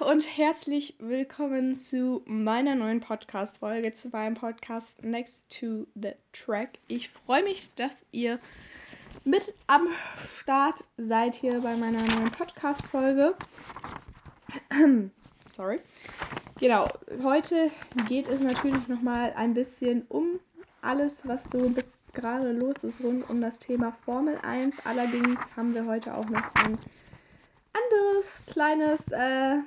und herzlich willkommen zu meiner neuen Podcast-Folge, zu meinem Podcast Next to the Track. Ich freue mich, dass ihr mit am Start seid hier bei meiner neuen Podcast-Folge. Sorry. Genau, heute geht es natürlich nochmal ein bisschen um alles, was so gerade los ist rund um das Thema Formel 1. Allerdings haben wir heute auch noch ein anderes kleines äh,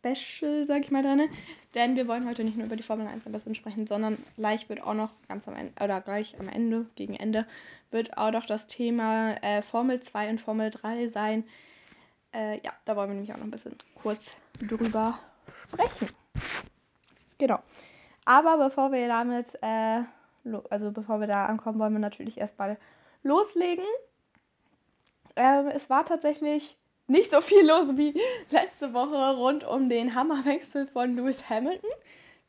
Special, sag ich mal, drin. Denn wir wollen heute nicht nur über die Formel 1 ein bisschen sprechen, sondern gleich wird auch noch ganz am Ende, oder gleich am Ende, gegen Ende, wird auch noch das Thema äh, Formel 2 und Formel 3 sein. Äh, ja, da wollen wir nämlich auch noch ein bisschen kurz drüber sprechen. Genau. Aber bevor wir damit, äh, also bevor wir da ankommen, wollen wir natürlich erstmal loslegen. Ähm, es war tatsächlich nicht so viel los wie letzte Woche rund um den Hammerwechsel von Lewis Hamilton.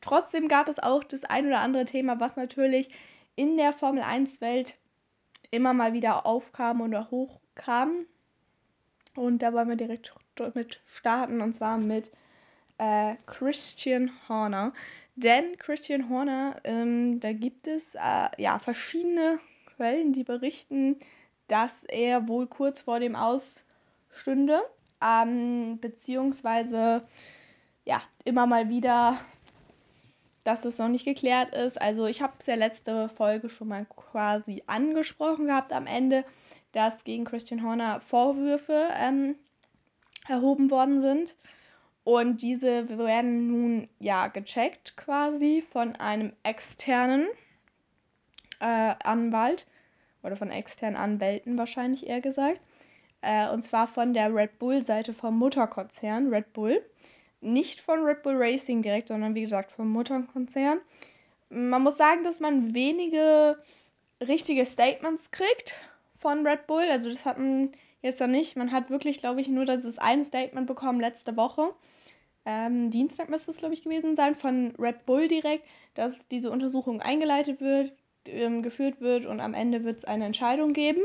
Trotzdem gab es auch das ein oder andere Thema, was natürlich in der Formel 1-Welt immer mal wieder aufkam oder hochkam. Und da wollen wir direkt mit starten und zwar mit äh, Christian Horner. Denn Christian Horner, ähm, da gibt es äh, ja verschiedene Quellen, die berichten, dass er wohl kurz vor dem Aus stünde, ähm, beziehungsweise ja, immer mal wieder, dass es noch nicht geklärt ist. Also ich habe es ja letzte Folge schon mal quasi angesprochen gehabt am Ende, dass gegen Christian Horner Vorwürfe ähm, erhoben worden sind. Und diese werden nun ja gecheckt quasi von einem externen äh, Anwalt oder von externen Anwälten wahrscheinlich eher gesagt. Äh, und zwar von der Red Bull-Seite vom Mutterkonzern Red Bull. Nicht von Red Bull Racing direkt, sondern wie gesagt vom Mutterkonzern. Man muss sagen, dass man wenige richtige Statements kriegt von Red Bull. Also das hat man jetzt noch nicht. Man hat wirklich, glaube ich, nur das ein Statement bekommen letzte Woche. Ähm, Dienstag müsste es, glaube ich, gewesen sein, von Red Bull direkt, dass diese Untersuchung eingeleitet wird, ähm, geführt wird und am Ende wird es eine Entscheidung geben.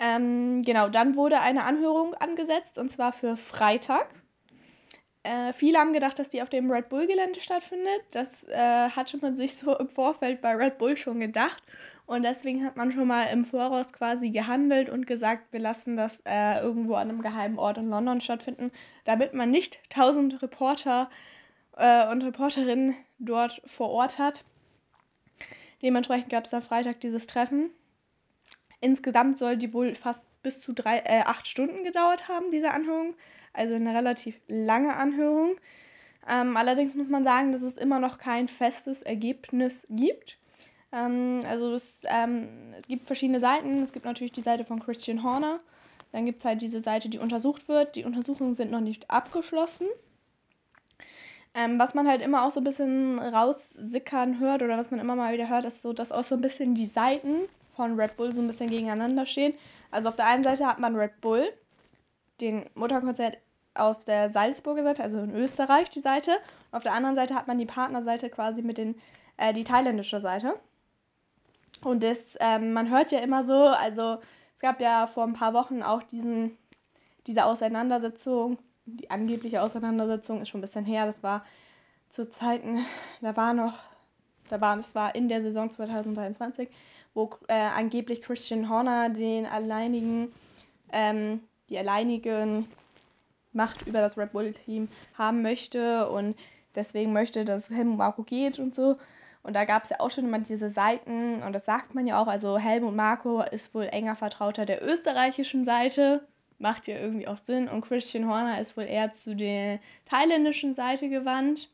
Ähm, genau, dann wurde eine Anhörung angesetzt und zwar für Freitag. Äh, viele haben gedacht, dass die auf dem Red Bull-Gelände stattfindet. Das äh, hatte man sich so im Vorfeld bei Red Bull schon gedacht. Und deswegen hat man schon mal im Voraus quasi gehandelt und gesagt, wir lassen das äh, irgendwo an einem geheimen Ort in London stattfinden, damit man nicht tausend Reporter äh, und Reporterinnen dort vor Ort hat. Dementsprechend gab es am Freitag dieses Treffen. Insgesamt soll die wohl fast bis zu drei, äh, acht Stunden gedauert haben, diese Anhörung. Also eine relativ lange Anhörung. Ähm, allerdings muss man sagen, dass es immer noch kein festes Ergebnis gibt. Ähm, also es, ähm, es gibt verschiedene Seiten. Es gibt natürlich die Seite von Christian Horner. Dann gibt es halt diese Seite, die untersucht wird. Die Untersuchungen sind noch nicht abgeschlossen. Ähm, was man halt immer auch so ein bisschen raussickern hört oder was man immer mal wieder hört, ist so, dass auch so ein bisschen die Seiten von Red Bull so ein bisschen gegeneinander stehen. Also auf der einen Seite hat man Red Bull, den Mutterkonzern auf der Salzburger Seite, also in Österreich die Seite. Und auf der anderen Seite hat man die Partnerseite quasi mit den, äh, die thailändische Seite. Und das, ähm, man hört ja immer so, also es gab ja vor ein paar Wochen auch diesen, diese Auseinandersetzung, die angebliche Auseinandersetzung ist schon ein bisschen her, das war zu Zeiten, da war noch, da war, das war in der Saison 2023, wo äh, angeblich Christian Horner den alleinigen, ähm, die alleinigen Macht über das Red Bull-Team haben möchte und deswegen möchte, dass Helmut Marco geht und so. Und da gab es ja auch schon immer diese Seiten, und das sagt man ja auch, also Helmut Marco ist wohl enger Vertrauter der österreichischen Seite, macht ja irgendwie auch Sinn, und Christian Horner ist wohl eher zu der thailändischen Seite gewandt.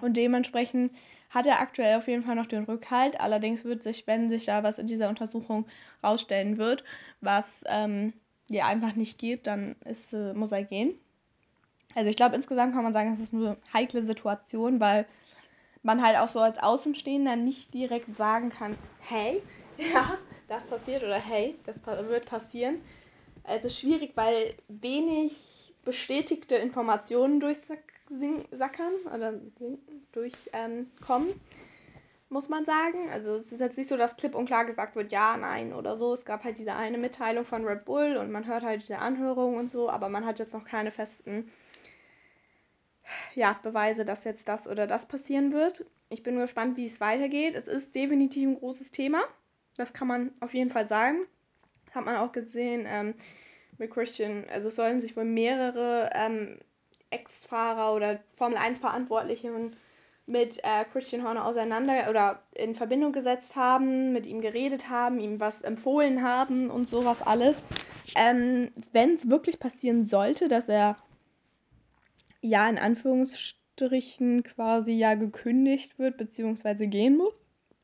Und dementsprechend hat er aktuell auf jeden Fall noch den Rückhalt. Allerdings wird sich, wenn sich da was in dieser Untersuchung rausstellen wird, was ähm, ja einfach nicht geht, dann ist, äh, muss er gehen. Also ich glaube, insgesamt kann man sagen, es ist eine heikle Situation, weil man halt auch so als Außenstehender nicht direkt sagen kann, hey, ja, das passiert oder hey, das wird passieren. Also schwierig, weil wenig bestätigte Informationen durchsackern oder durchkommen. Ähm, muss man sagen. Also es ist jetzt nicht so, dass klipp und klar gesagt wird, ja, nein oder so. Es gab halt diese eine Mitteilung von Red Bull und man hört halt diese Anhörung und so, aber man hat jetzt noch keine festen ja, Beweise, dass jetzt das oder das passieren wird. Ich bin gespannt, wie es weitergeht. Es ist definitiv ein großes Thema. Das kann man auf jeden Fall sagen. Das hat man auch gesehen ähm, mit Christian. Also es sollen sich wohl mehrere ähm, Ex-Fahrer oder Formel 1-Verantwortliche mit äh, Christian Horner auseinander oder in Verbindung gesetzt haben, mit ihm geredet haben, ihm was empfohlen haben und sowas alles. Ähm, Wenn es wirklich passieren sollte, dass er ja in Anführungsstrichen quasi ja gekündigt wird bzw. gehen muss,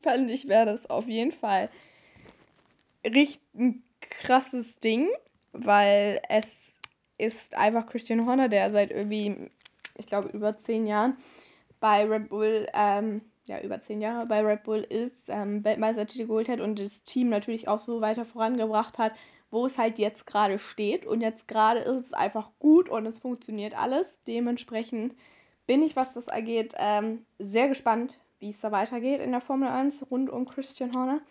fand ich, wäre das auf jeden Fall richtig ein krasses Ding, weil es ist einfach Christian Horner, der seit irgendwie, ich glaube, über zehn Jahren bei Red Bull, ähm, ja, über zehn Jahre bei Red Bull ist, ähm, Weltmeistertitel geholt hat und das Team natürlich auch so weiter vorangebracht hat, wo es halt jetzt gerade steht. Und jetzt gerade ist es einfach gut und es funktioniert alles. Dementsprechend bin ich, was das angeht, ähm, sehr gespannt, wie es da weitergeht in der Formel 1 rund um Christian Horner.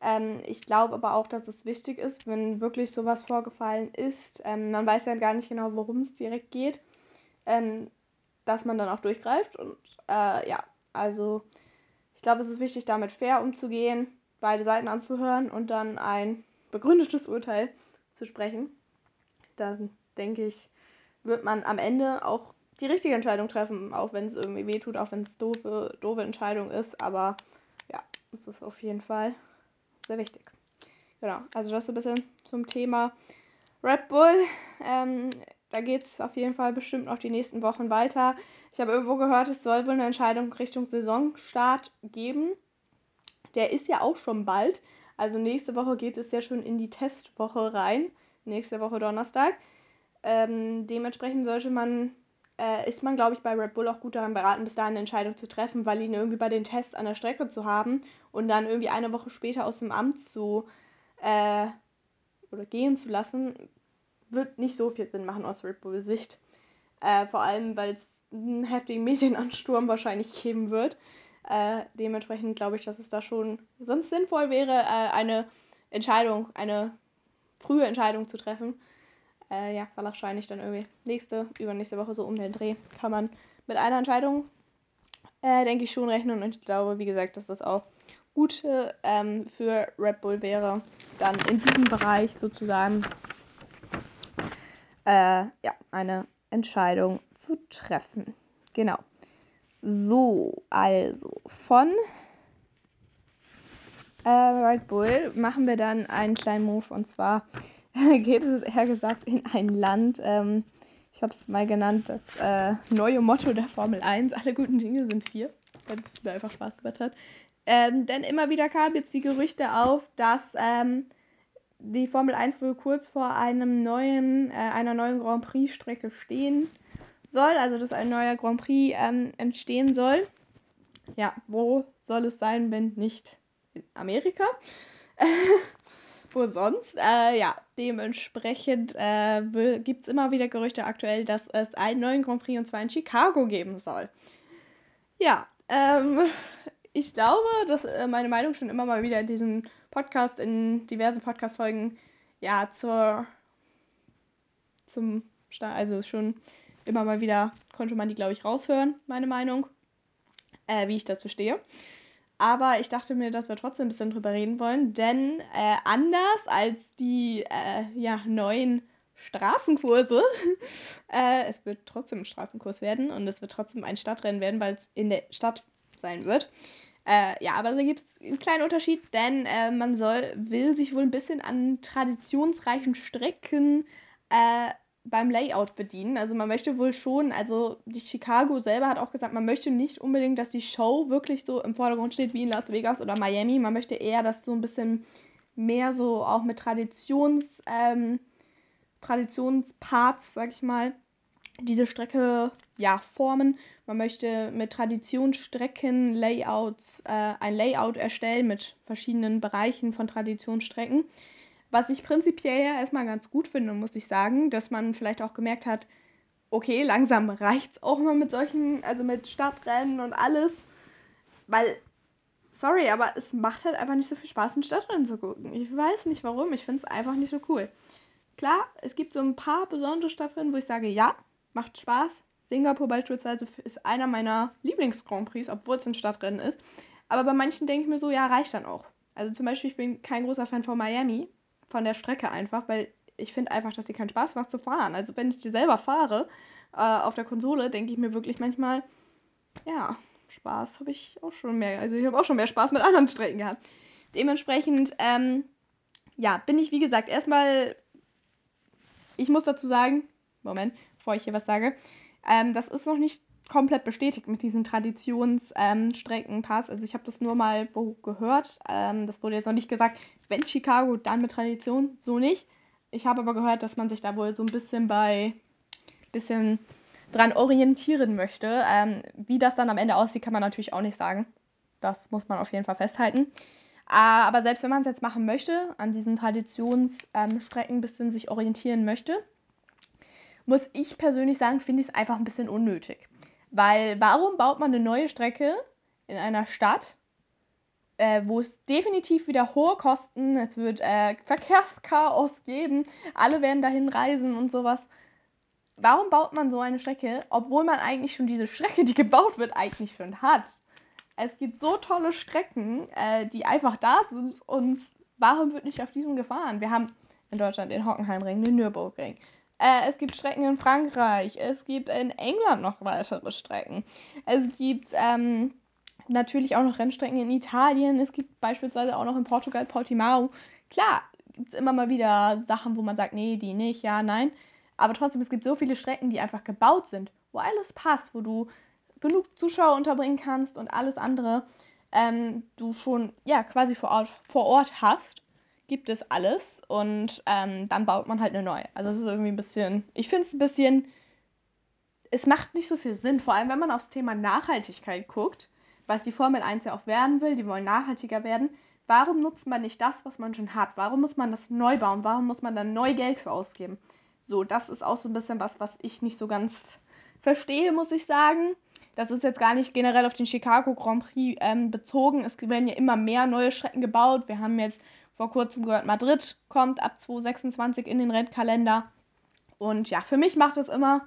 Ähm, ich glaube aber auch, dass es wichtig ist, wenn wirklich sowas vorgefallen ist. Ähm, man weiß ja gar nicht genau, worum es direkt geht. Ähm, dass man dann auch durchgreift. Und äh, ja, also ich glaube, es ist wichtig, damit fair umzugehen, beide Seiten anzuhören und dann ein begründetes Urteil zu sprechen. Dann denke ich, wird man am Ende auch die richtige Entscheidung treffen, auch wenn es irgendwie wehtut, auch wenn es doofe, doofe Entscheidung ist. Aber ja, es ist auf jeden Fall sehr wichtig. Genau, also das so ein bisschen zum Thema Red Bull. Ähm, da geht es auf jeden Fall bestimmt noch die nächsten Wochen weiter. Ich habe irgendwo gehört, es soll wohl eine Entscheidung Richtung Saisonstart geben. Der ist ja auch schon bald. Also nächste Woche geht es ja schon in die Testwoche rein. Nächste Woche Donnerstag. Ähm, dementsprechend sollte man, äh, ist man, glaube ich, bei Red Bull auch gut daran beraten, bis dahin eine Entscheidung zu treffen, weil ihn irgendwie bei den Tests an der Strecke zu haben und dann irgendwie eine Woche später aus dem Amt zu äh, oder gehen zu lassen, wird nicht so viel Sinn machen aus Red Bull Sicht. Äh, vor allem, weil es einen heftigen Medienansturm wahrscheinlich geben wird. Äh, dementsprechend glaube ich, dass es da schon sonst sinnvoll wäre, äh, eine Entscheidung, eine frühe Entscheidung zu treffen. Äh, ja, wahrscheinlich dann irgendwie nächste, übernächste Woche so um den Dreh kann man mit einer Entscheidung, äh, denke ich, schon rechnen. Und ich glaube, wie gesagt, dass das auch gut ähm, für Red Bull wäre, dann in diesem Bereich sozusagen äh, ja, eine Entscheidung zu treffen. Genau. So, also von äh, Red Bull machen wir dann einen kleinen Move und zwar geht es eher gesagt in ein Land. Ähm, ich habe es mal genannt, das äh, neue Motto der Formel 1. Alle guten Dinge sind vier, weil es mir einfach Spaß gemacht hat. Ähm, denn immer wieder kamen jetzt die Gerüchte auf, dass ähm, die Formel 1 wohl kurz vor einem neuen, äh, einer neuen Grand Prix-Strecke stehen soll, also dass ein neuer Grand Prix ähm, entstehen soll. Ja, wo soll es sein, wenn nicht in Amerika? wo sonst? Äh, ja, dementsprechend äh, gibt es immer wieder Gerüchte aktuell, dass es einen neuen Grand Prix und zwar in Chicago geben soll. Ja, ähm, ich glaube, dass äh, meine Meinung schon immer mal wieder in diesem Podcast, in diversen Podcast-Folgen, ja, zur, zum, also schon immer mal wieder konnte man die, glaube ich, raushören, meine Meinung, äh, wie ich das verstehe. Aber ich dachte mir, dass wir trotzdem ein bisschen drüber reden wollen, denn äh, anders als die äh, ja, neuen Straßenkurse, äh, es wird trotzdem ein Straßenkurs werden und es wird trotzdem ein Stadtrennen werden, weil es in der Stadt sein wird. Äh, ja, aber da gibt es einen kleinen Unterschied, denn äh, man soll, will sich wohl ein bisschen an traditionsreichen Strecken äh, beim Layout bedienen. Also man möchte wohl schon, also die Chicago selber hat auch gesagt, man möchte nicht unbedingt, dass die Show wirklich so im Vordergrund steht wie in Las Vegas oder Miami. Man möchte eher, dass so ein bisschen mehr so auch mit Traditions, ähm, Traditionsparts, sag ich mal, diese Strecke ja formen. Man möchte mit Traditionsstrecken Layouts, äh, ein Layout erstellen mit verschiedenen Bereichen von Traditionsstrecken. Was ich prinzipiell ja erstmal ganz gut finde, muss ich sagen, dass man vielleicht auch gemerkt hat, okay, langsam reicht es auch mal mit solchen, also mit Stadtrennen und alles. Weil sorry, aber es macht halt einfach nicht so viel Spaß, in Stadtrennen zu gucken. Ich weiß nicht warum, ich finde es einfach nicht so cool. Klar, es gibt so ein paar besondere Stadtrennen, wo ich sage, ja, macht Spaß. Singapur beispielsweise ist einer meiner Lieblings-Grand Prix, obwohl es ein Stadtrennen ist. Aber bei manchen denke ich mir so, ja, reicht dann auch. Also zum Beispiel, ich bin kein großer Fan von Miami, von der Strecke einfach, weil ich finde einfach, dass die keinen Spaß macht zu fahren. Also wenn ich die selber fahre äh, auf der Konsole, denke ich mir wirklich manchmal, ja, Spaß habe ich auch schon mehr. Also ich habe auch schon mehr Spaß mit anderen Strecken gehabt. Dementsprechend, ähm, ja, bin ich, wie gesagt, erstmal, ich muss dazu sagen, Moment, bevor ich hier was sage, ähm, das ist noch nicht komplett bestätigt mit diesen Traditionsstreckenpass. Ähm, also ich habe das nur mal wo gehört. Ähm, das wurde jetzt noch nicht gesagt, wenn Chicago, dann mit Tradition, so nicht. Ich habe aber gehört, dass man sich da wohl so ein bisschen bei bisschen dran orientieren möchte. Ähm, wie das dann am Ende aussieht, kann man natürlich auch nicht sagen. Das muss man auf jeden Fall festhalten. Ah, aber selbst wenn man es jetzt machen möchte, an diesen Traditionsstrecken ein bisschen sich orientieren möchte, muss ich persönlich sagen, finde ich es einfach ein bisschen unnötig. Weil warum baut man eine neue Strecke in einer Stadt, äh, wo es definitiv wieder hohe Kosten, es wird äh, Verkehrschaos geben, alle werden dahin reisen und sowas. Warum baut man so eine Strecke, obwohl man eigentlich schon diese Strecke, die gebaut wird, eigentlich schon hat? Es gibt so tolle Strecken, äh, die einfach da sind und warum wird nicht auf diesen gefahren? Wir haben in Deutschland den Hockenheimring, den Nürburgring. Äh, es gibt Strecken in Frankreich, es gibt in England noch weitere Strecken. Es gibt ähm, natürlich auch noch Rennstrecken in Italien. Es gibt beispielsweise auch noch in Portugal Portimao. Klar, gibt es immer mal wieder Sachen, wo man sagt, nee, die nicht, ja, nein. Aber trotzdem, es gibt so viele Strecken, die einfach gebaut sind, wo alles passt, wo du genug Zuschauer unterbringen kannst und alles andere ähm, du schon ja quasi vor Ort, vor Ort hast, gibt es alles und ähm, dann baut man halt eine neue. Also es ist irgendwie ein bisschen, ich finde es ein bisschen, es macht nicht so viel Sinn, vor allem wenn man aufs Thema Nachhaltigkeit guckt, was die Formel 1 ja auch werden will, die wollen nachhaltiger werden. Warum nutzt man nicht das, was man schon hat? Warum muss man das neu bauen? Warum muss man dann neu Geld für ausgeben? So, das ist auch so ein bisschen was, was ich nicht so ganz verstehe, muss ich sagen. Das ist jetzt gar nicht generell auf den Chicago Grand Prix ähm, bezogen. Es werden ja immer mehr neue Strecken gebaut. Wir haben jetzt vor kurzem gehört, Madrid kommt ab 2026 in den Rennkalender. Und ja, für mich macht es immer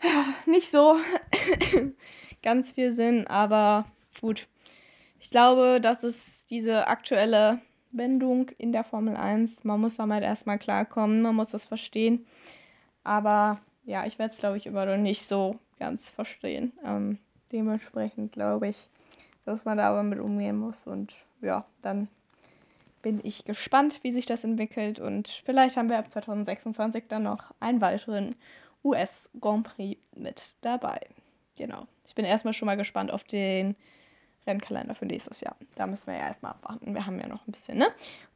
ja, nicht so ganz viel Sinn, aber gut. Ich glaube, das ist diese aktuelle Wendung in der Formel 1. Man muss damit erstmal klarkommen, man muss das verstehen. Aber ja, ich werde es, glaube ich, immer noch nicht so ganz verstehen. Ähm, dementsprechend glaube ich, dass man da aber mit umgehen muss. Und ja, dann bin ich gespannt, wie sich das entwickelt. Und vielleicht haben wir ab 2026 dann noch einen weiteren US Grand Prix mit dabei. Genau. Ich bin erstmal schon mal gespannt auf den Rennkalender für nächstes Jahr. Da müssen wir ja erstmal abwarten. Wir haben ja noch ein bisschen, ne?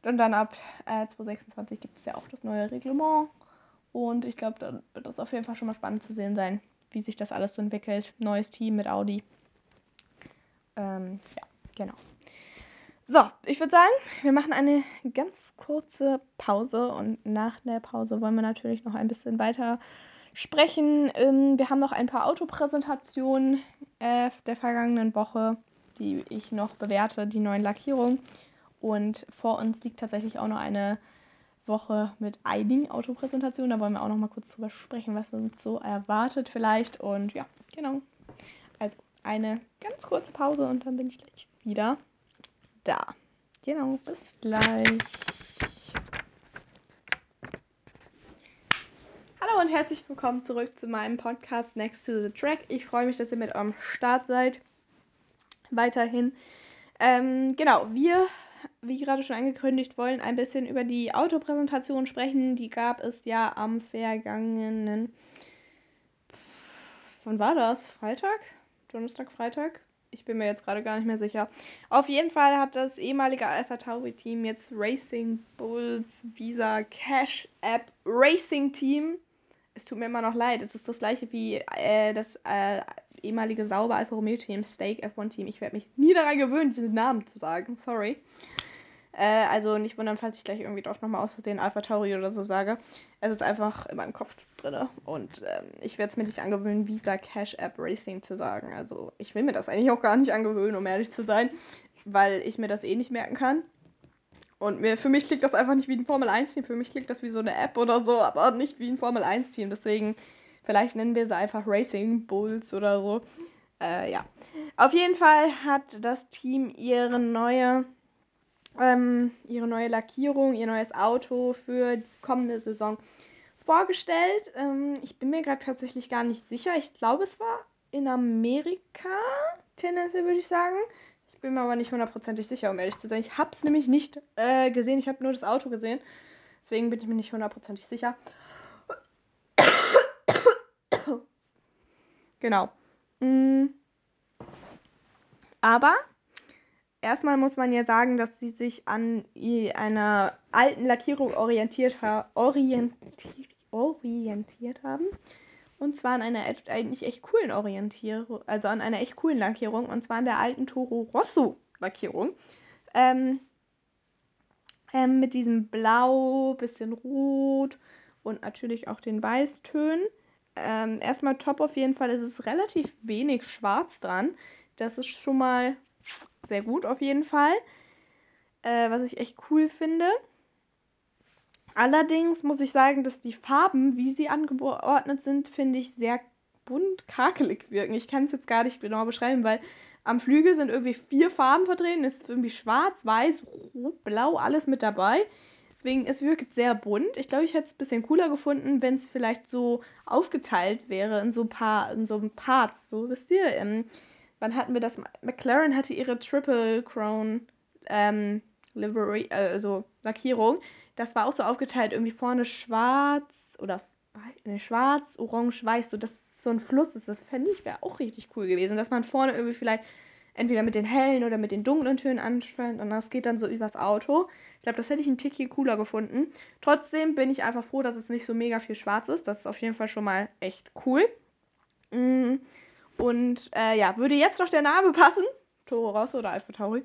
Und dann ab äh, 2026 gibt es ja auch das neue Reglement. Und ich glaube, dann wird das auf jeden Fall schon mal spannend zu sehen sein, wie sich das alles so entwickelt. Neues Team mit Audi. Ähm, ja, genau. So, ich würde sagen, wir machen eine ganz kurze Pause und nach der Pause wollen wir natürlich noch ein bisschen weiter sprechen. Ähm, wir haben noch ein paar Autopräsentationen äh, der vergangenen Woche, die ich noch bewerte, die neuen Lackierungen. Und vor uns liegt tatsächlich auch noch eine Woche mit einigen Autopräsentationen. Da wollen wir auch noch mal kurz drüber sprechen, was uns so erwartet vielleicht. Und ja, genau. Also eine ganz kurze Pause und dann bin ich gleich wieder da. Genau, bis gleich. Hallo und herzlich willkommen zurück zu meinem Podcast Next to the Track. Ich freue mich, dass ihr mit am Start seid. Weiterhin. Ähm, genau, wir wie gerade schon angekündigt, wollen ein bisschen über die Autopräsentation sprechen. Die gab es ja am vergangenen. Wann war das? Freitag? Donnerstag, Freitag? Ich bin mir jetzt gerade gar nicht mehr sicher. Auf jeden Fall hat das ehemalige Alpha Tauri Team jetzt Racing Bulls Visa Cash App Racing Team. Es tut mir immer noch leid. Es ist das gleiche wie äh, das äh, ehemalige Sauber Alfa Romeo Team Stake F1 Team. Ich werde mich nie daran gewöhnen, diesen Namen zu sagen. Sorry. Äh, also nicht wundern, falls ich gleich irgendwie doch nochmal aus Versehen Alpha Tauri oder so sage. Es ist einfach in meinem Kopf drin. Und ähm, ich werde es mir nicht angewöhnen, Visa Cash App Racing zu sagen. Also ich will mir das eigentlich auch gar nicht angewöhnen, um ehrlich zu sein, weil ich mir das eh nicht merken kann. Und mir, für mich klingt das einfach nicht wie ein Formel 1-Team. Für mich klingt das wie so eine App oder so, aber nicht wie ein Formel 1-Team. Deswegen, vielleicht nennen wir sie einfach Racing Bulls oder so. Äh, ja. Auf jeden Fall hat das Team ihre neue ähm, ihre neue Lackierung, ihr neues Auto für die kommende Saison vorgestellt. Ähm, ich bin mir gerade tatsächlich gar nicht sicher. Ich glaube, es war in Amerika, tendenziell würde ich sagen. Ich bin mir aber nicht hundertprozentig sicher, um ehrlich zu sein. Ich habe es nämlich nicht äh, gesehen. Ich habe nur das Auto gesehen. Deswegen bin ich mir nicht hundertprozentig sicher. genau. Mm. Aber erstmal muss man ja sagen, dass sie sich an einer alten Lackierung orientiert, ha orientiert, haben. Und zwar an einer eigentlich echt coolen Orientierung, also an einer echt coolen Lackierung, und zwar an der alten Toro Rosso Lackierung. Ähm, ähm, mit diesem Blau, bisschen Rot und natürlich auch den Weißtönen. Ähm, erstmal top auf jeden Fall, es ist relativ wenig schwarz dran. Das ist schon mal sehr gut auf jeden Fall. Äh, was ich echt cool finde. Allerdings muss ich sagen, dass die Farben, wie sie angeordnet sind, finde ich sehr bunt kakelig wirken. Ich kann es jetzt gar nicht genau beschreiben, weil am Flügel sind irgendwie vier Farben vertreten. Es ist irgendwie schwarz, weiß, rot, blau, alles mit dabei. Deswegen, es wirkt sehr bunt. Ich glaube, ich hätte es ein bisschen cooler gefunden, wenn es vielleicht so aufgeteilt wäre in so ein paar, in so Parts. So, wisst ihr? Ähm, wann hatten wir das? McLaren hatte ihre Triple Crown ähm, Livery, äh, also Lackierung. Das war auch so aufgeteilt, irgendwie vorne schwarz oder ne, schwarz, orange, weiß, so dass so ein Fluss ist. Das fände ich wäre auch richtig cool gewesen, dass man vorne irgendwie vielleicht entweder mit den hellen oder mit den dunklen Tönen anfängt und das geht dann so übers Auto. Ich glaube, das hätte ich ein Tickchen cooler gefunden. Trotzdem bin ich einfach froh, dass es nicht so mega viel schwarz ist. Das ist auf jeden Fall schon mal echt cool. Mm. Und äh, ja, würde jetzt noch der Name passen, Toro Rosso oder Alpha Tauri,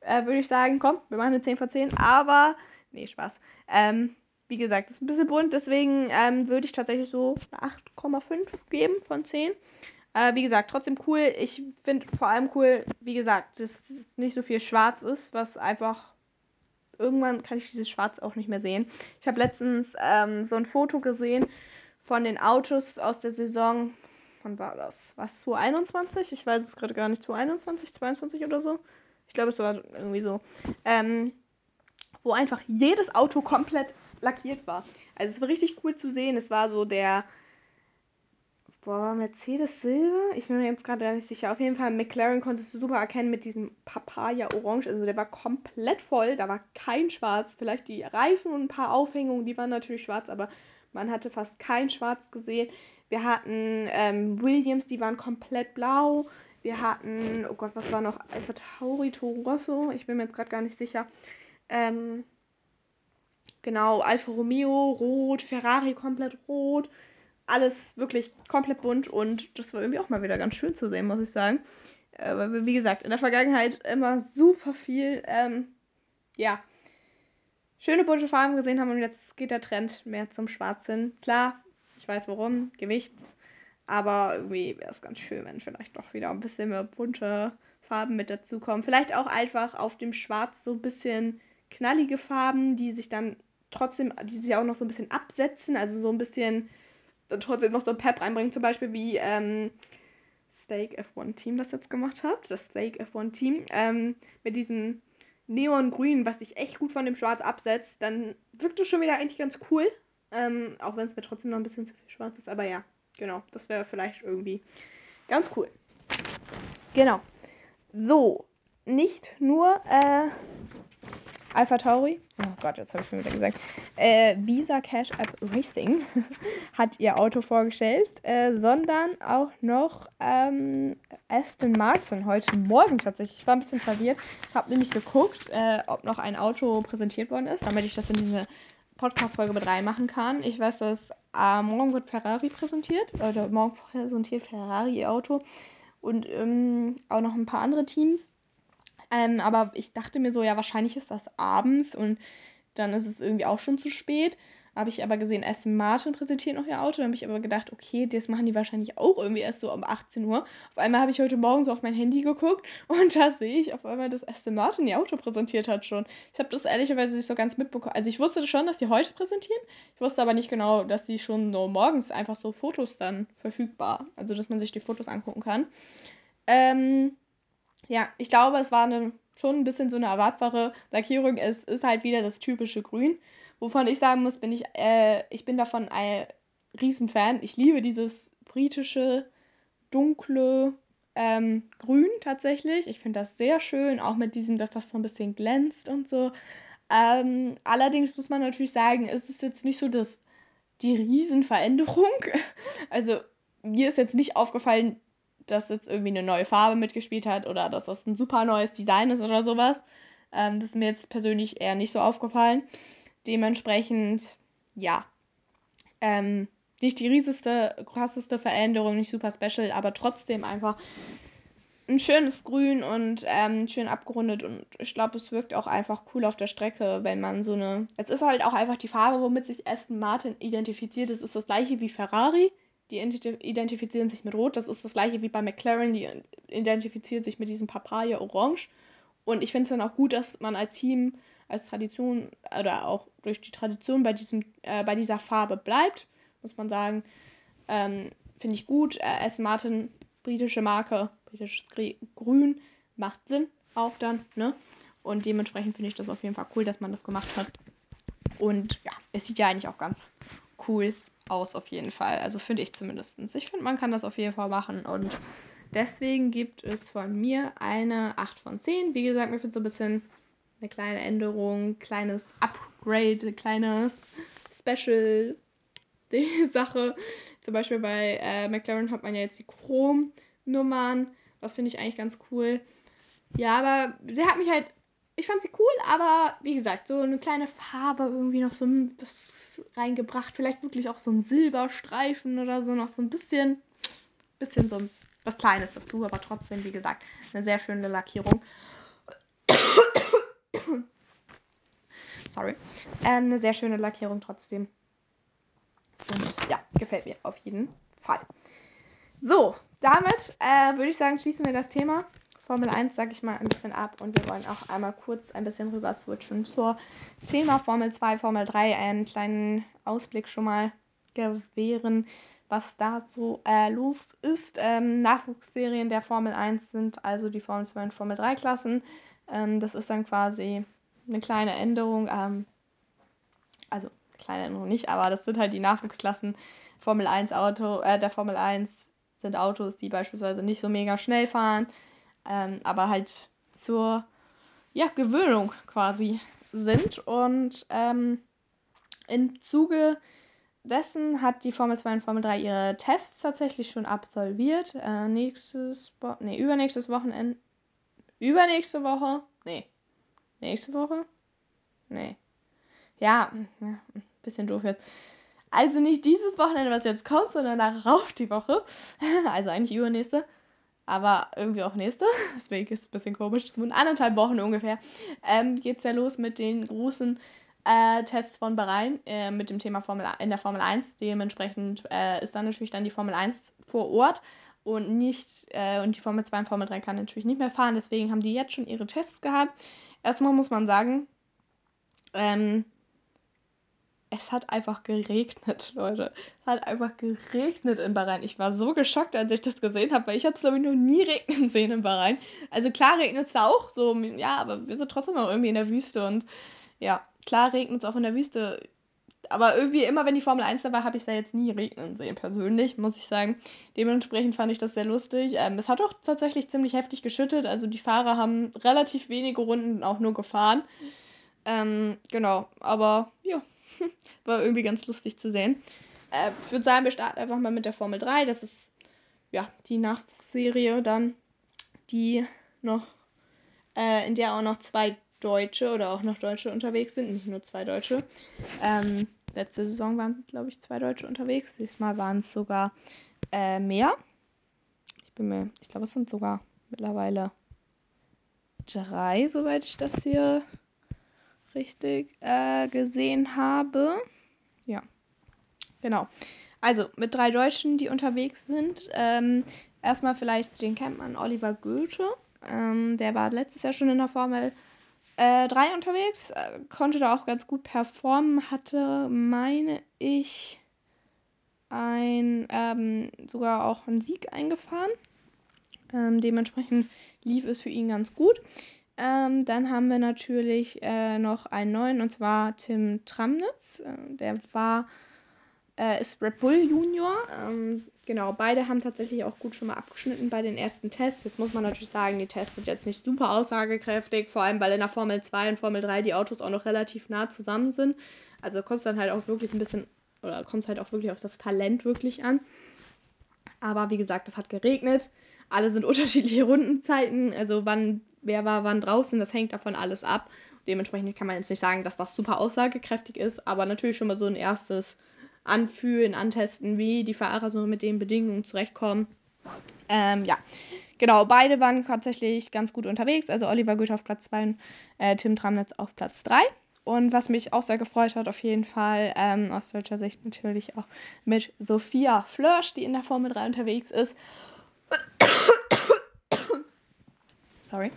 äh, würde ich sagen, komm, wir machen eine 10 von 10. Aber, nee, Spaß. Ähm, wie gesagt, ist ein bisschen bunt, deswegen ähm, würde ich tatsächlich so 8,5 geben von 10. Äh, wie gesagt, trotzdem cool. Ich finde vor allem cool, wie gesagt, dass nicht so viel schwarz ist, was einfach. Irgendwann kann ich dieses Schwarz auch nicht mehr sehen. Ich habe letztens ähm, so ein Foto gesehen von den Autos aus der Saison wann war das? Was, 2021? Ich weiß es gerade gar nicht. 2021, 22 oder so? Ich glaube, es war irgendwie so. Ähm, wo einfach jedes Auto komplett lackiert war. Also es war richtig cool zu sehen. Es war so der Boah, Mercedes Silber? Ich bin mir jetzt gerade gar nicht sicher. Auf jeden Fall, McLaren konntest du super erkennen mit diesem Papaya Orange. Also der war komplett voll. Da war kein Schwarz. Vielleicht die Reifen und ein paar Aufhängungen, die waren natürlich schwarz, aber man hatte fast kein Schwarz gesehen. Wir hatten ähm, Williams, die waren komplett blau. Wir hatten, oh Gott, was war noch? Alpha Tauri, Toro Rosso, ich bin mir jetzt gerade gar nicht sicher. Ähm, genau, Alfa Romeo, rot, Ferrari komplett rot. Alles wirklich komplett bunt und das war irgendwie auch mal wieder ganz schön zu sehen, muss ich sagen. Aber wie gesagt, in der Vergangenheit immer super viel, ähm, ja, schöne bunte Farben gesehen haben und jetzt geht der Trend mehr zum Schwarz hin. Klar, ich weiß warum, Gewichts. Aber irgendwie wäre es ganz schön, wenn vielleicht doch wieder ein bisschen mehr bunte Farben mit dazukommen. Vielleicht auch einfach auf dem Schwarz so ein bisschen knallige Farben, die sich dann trotzdem, die sich auch noch so ein bisschen absetzen, also so ein bisschen trotzdem noch so ein Pep reinbringen, zum Beispiel wie ähm, Steak F1 Team das jetzt gemacht hat, das Steak F1 Team, ähm, mit diesem Neongrün, was sich echt gut von dem Schwarz absetzt, dann wirkt es schon wieder eigentlich ganz cool. Ähm, auch wenn es mir trotzdem noch ein bisschen zu viel schwarz ist. Aber ja, genau. Das wäre vielleicht irgendwie ganz cool. Genau. So. Nicht nur äh, Alpha Tauri, oh Gott, jetzt habe ich schon wieder gesagt, äh, Visa Cash App Racing hat ihr Auto vorgestellt, äh, sondern auch noch ähm, Aston Martin heute Morgen tatsächlich. Ich war ein bisschen verwirrt, habe nämlich geguckt, äh, ob noch ein Auto präsentiert worden ist, damit ich das in diese Podcast-Folge mit reinmachen kann. Ich weiß, dass äh, morgen wird Ferrari präsentiert. Oder morgen präsentiert Ferrari ihr Auto. Und ähm, auch noch ein paar andere Teams. Ähm, aber ich dachte mir so, ja, wahrscheinlich ist das abends und dann ist es irgendwie auch schon zu spät. Habe ich aber gesehen, Aston Martin präsentiert noch ihr Auto. Dann habe ich aber gedacht, okay, das machen die wahrscheinlich auch irgendwie erst so um 18 Uhr. Auf einmal habe ich heute Morgen so auf mein Handy geguckt und da sehe ich auf einmal, dass Aston Martin ihr Auto präsentiert hat schon. Ich habe das ehrlicherweise nicht so ganz mitbekommen. Also ich wusste schon, dass sie heute präsentieren. Ich wusste aber nicht genau, dass sie schon so morgens einfach so Fotos dann verfügbar, also dass man sich die Fotos angucken kann. Ähm, ja, ich glaube, es war eine, schon ein bisschen so eine erwartbare Lackierung. Es ist halt wieder das typische Grün. Wovon ich sagen muss, bin ich, äh, ich bin davon ein Riesenfan. Ich liebe dieses britische, dunkle ähm, Grün tatsächlich. Ich finde das sehr schön, auch mit diesem, dass das so ein bisschen glänzt und so. Ähm, allerdings muss man natürlich sagen, es ist jetzt nicht so das, die Riesenveränderung. Also mir ist jetzt nicht aufgefallen, dass jetzt irgendwie eine neue Farbe mitgespielt hat oder dass das ein super neues Design ist oder sowas. Ähm, das ist mir jetzt persönlich eher nicht so aufgefallen. Dementsprechend, ja, ähm, nicht die rieseste, krasseste Veränderung, nicht super special, aber trotzdem einfach ein schönes Grün und ähm, schön abgerundet und ich glaube, es wirkt auch einfach cool auf der Strecke, wenn man so eine. Es ist halt auch einfach die Farbe, womit sich Aston Martin identifiziert. Es ist das gleiche wie Ferrari. Die identifizieren sich mit Rot. Das ist das gleiche wie bei McLaren. Die identifiziert sich mit diesem Papaya Orange. Und ich finde es dann auch gut, dass man als Team als Tradition oder auch durch die Tradition bei, diesem, äh, bei dieser Farbe bleibt, muss man sagen. Ähm, Finde ich gut. Äh, S. Martin, britische Marke, britisches Grün, macht Sinn auch dann, ne? Und dementsprechend finde ich das auf jeden Fall cool, dass man das gemacht hat. Und ja, es sieht ja eigentlich auch ganz cool aus, auf jeden Fall. Also finde ich zumindest. Ich finde, man kann das auf jeden Fall machen. Und deswegen gibt es von mir eine 8 von 10. Wie gesagt, mir finde so ein bisschen eine kleine Änderung, kleines Upgrade, kleines Special Sache. Zum Beispiel bei äh, McLaren hat man ja jetzt die Chrom-Nummern. Das finde ich eigentlich ganz cool. Ja, aber sie hat mich halt. Ich fand sie cool, aber wie gesagt, so eine kleine Farbe irgendwie noch so das reingebracht. Vielleicht wirklich auch so ein Silberstreifen oder so, noch so ein bisschen, bisschen so was Kleines dazu, aber trotzdem, wie gesagt, eine sehr schöne Lackierung. Sorry. Ähm, eine sehr schöne Lackierung trotzdem. Und ja, gefällt mir auf jeden Fall. So, damit äh, würde ich sagen, schließen wir das Thema. Formel 1 sage ich mal ein bisschen ab und wir wollen auch einmal kurz ein bisschen rüber switchen zur Thema Formel 2, Formel 3. Einen kleinen Ausblick schon mal gewähren, was da so äh, los ist. Ähm, Nachwuchsserien der Formel 1 sind also die Formel 2 und Formel 3 Klassen. Ähm, das ist dann quasi eine kleine Änderung. Ähm, also kleine Änderung nicht, aber das sind halt die Nachwuchsklassen. Formel 1 Auto, äh, der Formel 1 sind Autos, die beispielsweise nicht so mega schnell fahren, ähm, aber halt zur ja, Gewöhnung quasi sind. Und ähm, im Zuge dessen hat die Formel 2 und Formel 3 ihre Tests tatsächlich schon absolviert. Äh, nächstes, Bo nee, übernächstes Wochenende, übernächste Woche, nee, Nächste Woche? Nee. Ja, ja, bisschen doof jetzt. Also nicht dieses Wochenende, was jetzt kommt, sondern darauf die Woche. Also eigentlich übernächste. Aber irgendwie auch nächste. Deswegen ist es ein bisschen komisch. So in anderthalb Wochen ungefähr ähm, geht es ja los mit den großen äh, Tests von Bahrain äh, mit dem Thema Formel in der Formel 1. Dementsprechend äh, ist dann natürlich dann die Formel 1 vor Ort und nicht äh, und die Formel 2 und Formel 3 kann natürlich nicht mehr fahren. Deswegen haben die jetzt schon ihre Tests gehabt. Erstmal muss man sagen, ähm, es hat einfach geregnet, Leute. Es hat einfach geregnet in Bahrain. Ich war so geschockt, als ich das gesehen habe, weil ich habe es, glaube ich, noch nie regnen sehen in Bahrain. Also klar regnet es da auch so, ja, aber wir sind trotzdem noch irgendwie in der Wüste und ja, klar regnet es auch in der Wüste. Aber irgendwie immer, wenn die Formel 1 da war, habe ich es da jetzt nie regnen sehen, persönlich, muss ich sagen. Dementsprechend fand ich das sehr lustig. Ähm, es hat auch tatsächlich ziemlich heftig geschüttet. Also die Fahrer haben relativ wenige Runden auch nur gefahren. Ähm, genau, aber ja, war irgendwie ganz lustig zu sehen. Äh, ich würde sagen, wir starten einfach mal mit der Formel 3. Das ist ja die Nachwuchsserie dann, die noch, äh, in der auch noch zwei Deutsche oder auch noch Deutsche unterwegs sind, nicht nur zwei Deutsche. Ähm, Letzte Saison waren, glaube ich, zwei Deutsche unterwegs. Diesmal waren es sogar äh, mehr. Ich bin mir, ich glaube, es sind sogar mittlerweile 3, soweit ich das hier richtig äh, gesehen habe. Ja, genau. Also mit drei Deutschen, die unterwegs sind. Ähm, erstmal vielleicht den man, Oliver Goethe. Ähm, der war letztes Jahr schon in der Formel äh, 3 unterwegs, äh, konnte da auch ganz gut performen, hatte, meine ich, ein, ähm, sogar auch einen Sieg eingefahren. Ähm, dementsprechend lief es für ihn ganz gut. Ähm, dann haben wir natürlich äh, noch einen neuen, und zwar Tim Tramnitz. Äh, der war, äh, ist Red Bull Junior. Ähm, genau, beide haben tatsächlich auch gut schon mal abgeschnitten bei den ersten Tests. Jetzt muss man natürlich sagen, die Tests sind jetzt nicht super aussagekräftig, vor allem weil in der Formel 2 und Formel 3 die Autos auch noch relativ nah zusammen sind. Also kommt es dann halt auch wirklich ein bisschen, oder kommt es halt auch wirklich auf das Talent wirklich an. Aber wie gesagt, es hat geregnet. Alle sind unterschiedliche Rundenzeiten. Also wann wer war wann draußen, das hängt davon alles ab. Dementsprechend kann man jetzt nicht sagen, dass das super aussagekräftig ist, aber natürlich schon mal so ein erstes Anfühlen, Antesten, wie die Fahrer so mit den Bedingungen zurechtkommen. Ähm, ja, genau, beide waren tatsächlich ganz gut unterwegs. Also Oliver Goethe auf Platz 2 und äh, Tim Tramnitz auf Platz 3. Und was mich auch sehr gefreut hat, auf jeden Fall, ähm, aus deutscher Sicht natürlich auch mit Sophia Flörsch, die in der Formel 3 unterwegs ist sorry.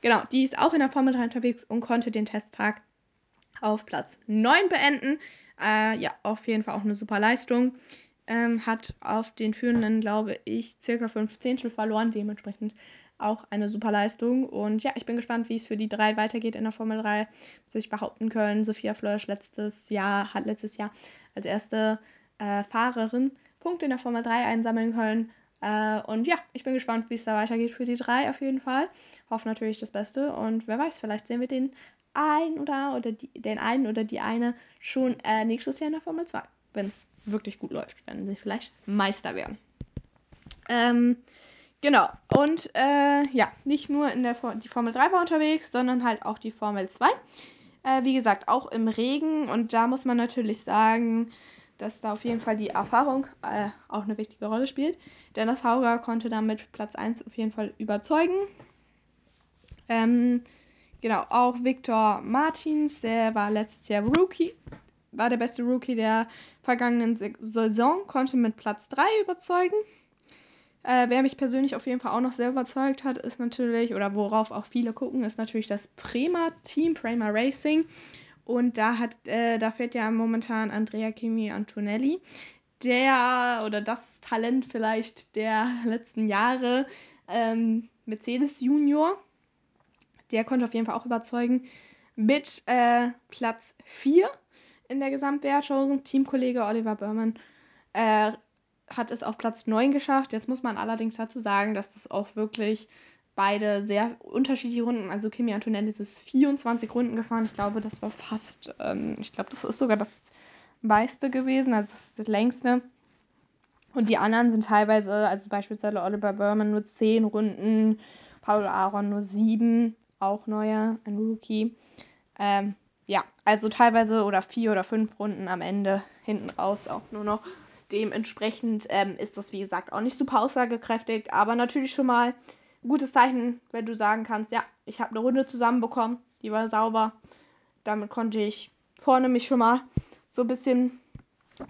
Genau, die ist auch in der Formel 3 unterwegs und konnte den Testtag auf Platz 9 beenden. Äh, ja, auf jeden Fall auch eine super Leistung. Ähm, hat auf den Führenden, glaube ich, circa 5 Zehntel verloren, dementsprechend auch eine super Leistung. Und ja, ich bin gespannt, wie es für die drei weitergeht in der Formel 3. Sich behaupten können. Sophia Flörsch letztes Jahr, hat letztes Jahr als erste äh, Fahrerin Punkte in der Formel 3 einsammeln können. Äh, und ja, ich bin gespannt, wie es da weitergeht für die drei auf jeden Fall. Hoffe natürlich das Beste und wer weiß, vielleicht sehen wir den ein oder, oder die, den einen oder die eine schon äh, nächstes Jahr in der Formel 2, wenn es wirklich gut läuft, wenn sie vielleicht Meister werden. Ähm, genau, und äh, ja, nicht nur in der For die Formel 3 war unterwegs, sondern halt auch die Formel 2. Äh, wie gesagt, auch im Regen und da muss man natürlich sagen, dass da auf jeden Fall die Erfahrung äh, auch eine wichtige Rolle spielt. Dennis Hauger konnte damit Platz 1 auf jeden Fall überzeugen. Ähm, genau, auch Victor Martins, der war letztes Jahr Rookie, war der beste Rookie der vergangenen Saison, konnte mit Platz 3 überzeugen. Äh, wer mich persönlich auf jeden Fall auch noch sehr überzeugt hat, ist natürlich, oder worauf auch viele gucken, ist natürlich das Prema-Team, Prema Racing. Und da hat, äh, da fährt ja momentan Andrea Kimi Antonelli, der oder das Talent vielleicht der letzten Jahre, ähm, Mercedes Junior. Der konnte auf jeden Fall auch überzeugen. Mit äh, Platz 4 in der Gesamtwertung. Teamkollege Oliver Berman äh, hat es auf Platz 9 geschafft. Jetzt muss man allerdings dazu sagen, dass das auch wirklich beide sehr unterschiedliche Runden. Also Kimi Antonelli ist 24 Runden gefahren. Ich glaube, das war fast, ähm, ich glaube, das ist sogar das meiste gewesen, also das das längste. Und die anderen sind teilweise, also beispielsweise Oliver Berman nur 10 Runden, Paul Aaron nur 7, auch neuer, ein Rookie. Ähm, ja, also teilweise oder vier oder fünf Runden am Ende hinten raus auch nur noch. Dementsprechend ähm, ist das, wie gesagt, auch nicht super aussagekräftig, aber natürlich schon mal gutes Zeichen, wenn du sagen kannst, ja, ich habe eine Runde zusammenbekommen, die war sauber. Damit konnte ich vorne mich schon mal so ein bisschen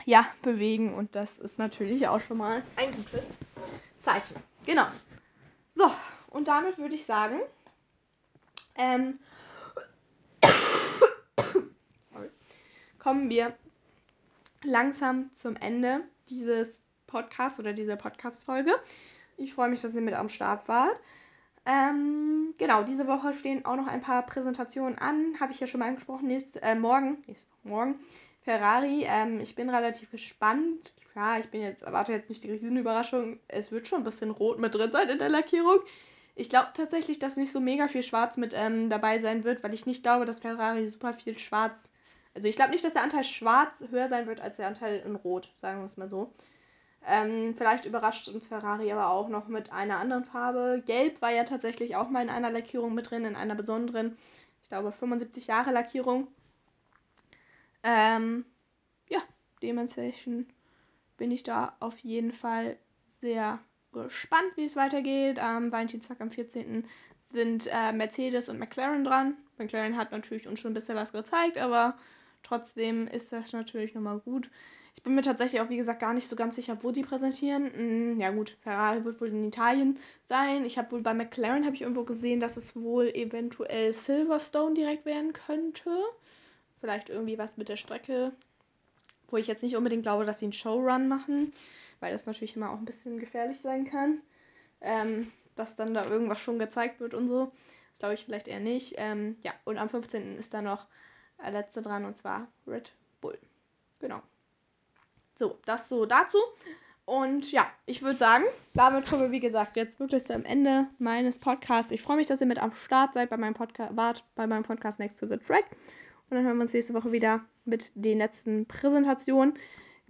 ja, bewegen und das ist natürlich auch schon mal ein gutes Zeichen. Genau. So, und damit würde ich sagen, ähm, sorry, kommen wir langsam zum Ende dieses Podcasts oder dieser Podcast-Folge. Ich freue mich, dass ihr mit am Start wart. Ähm, genau, diese Woche stehen auch noch ein paar Präsentationen an. Habe ich ja schon mal angesprochen. Nächst, äh, morgen, nächst, morgen, Ferrari. Ähm, ich bin relativ gespannt. Ja, ich bin jetzt, erwarte jetzt nicht die riesen Überraschung. Es wird schon ein bisschen rot mit drin sein in der Lackierung. Ich glaube tatsächlich, dass nicht so mega viel Schwarz mit ähm, dabei sein wird, weil ich nicht glaube, dass Ferrari super viel Schwarz. Also ich glaube nicht, dass der Anteil Schwarz höher sein wird als der Anteil in Rot, sagen wir es mal so. Ähm, vielleicht überrascht uns Ferrari aber auch noch mit einer anderen Farbe. Gelb war ja tatsächlich auch mal in einer Lackierung mit drin, in einer besonderen, ich glaube 75 Jahre Lackierung. Ähm, ja, dementsprechend bin ich da auf jeden Fall sehr gespannt, wie es weitergeht. Am Valentinstag am 14. sind äh, Mercedes und McLaren dran. McLaren hat natürlich uns schon ein bisschen was gezeigt, aber trotzdem ist das natürlich nochmal gut. Ich bin mir tatsächlich auch, wie gesagt, gar nicht so ganz sicher, wo die präsentieren. Hm, ja gut, Ferrari wird wohl in Italien sein. Ich habe wohl bei McLaren, habe ich irgendwo gesehen, dass es wohl eventuell Silverstone direkt werden könnte. Vielleicht irgendwie was mit der Strecke, wo ich jetzt nicht unbedingt glaube, dass sie einen Showrun machen, weil das natürlich immer auch ein bisschen gefährlich sein kann. Ähm, dass dann da irgendwas schon gezeigt wird und so. Das glaube ich vielleicht eher nicht. Ähm, ja, und am 15. ist da noch der letzte dran und zwar Red Bull. Genau. So, das so dazu. Und ja, ich würde sagen, damit kommen wir, wie gesagt, jetzt wirklich zum Ende meines Podcasts. Ich freue mich, dass ihr mit am Start seid bei meinem Podcast, wart bei meinem Podcast Next to the Track. Und dann hören wir uns nächste Woche wieder mit den letzten Präsentationen.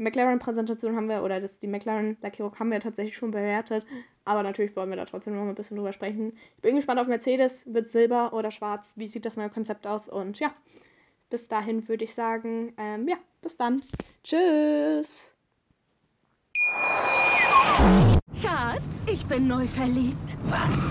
Die McLaren-Präsentation haben wir, oder das, die McLaren-Lackierung haben wir tatsächlich schon bewertet. Aber natürlich wollen wir da trotzdem noch ein bisschen drüber sprechen. Ich bin gespannt auf Mercedes. Wird Silber oder Schwarz? Wie sieht das neue Konzept aus? Und ja, bis dahin würde ich sagen, ähm, ja, bis dann. Tschüss. Schatz, ich bin neu verliebt. Was?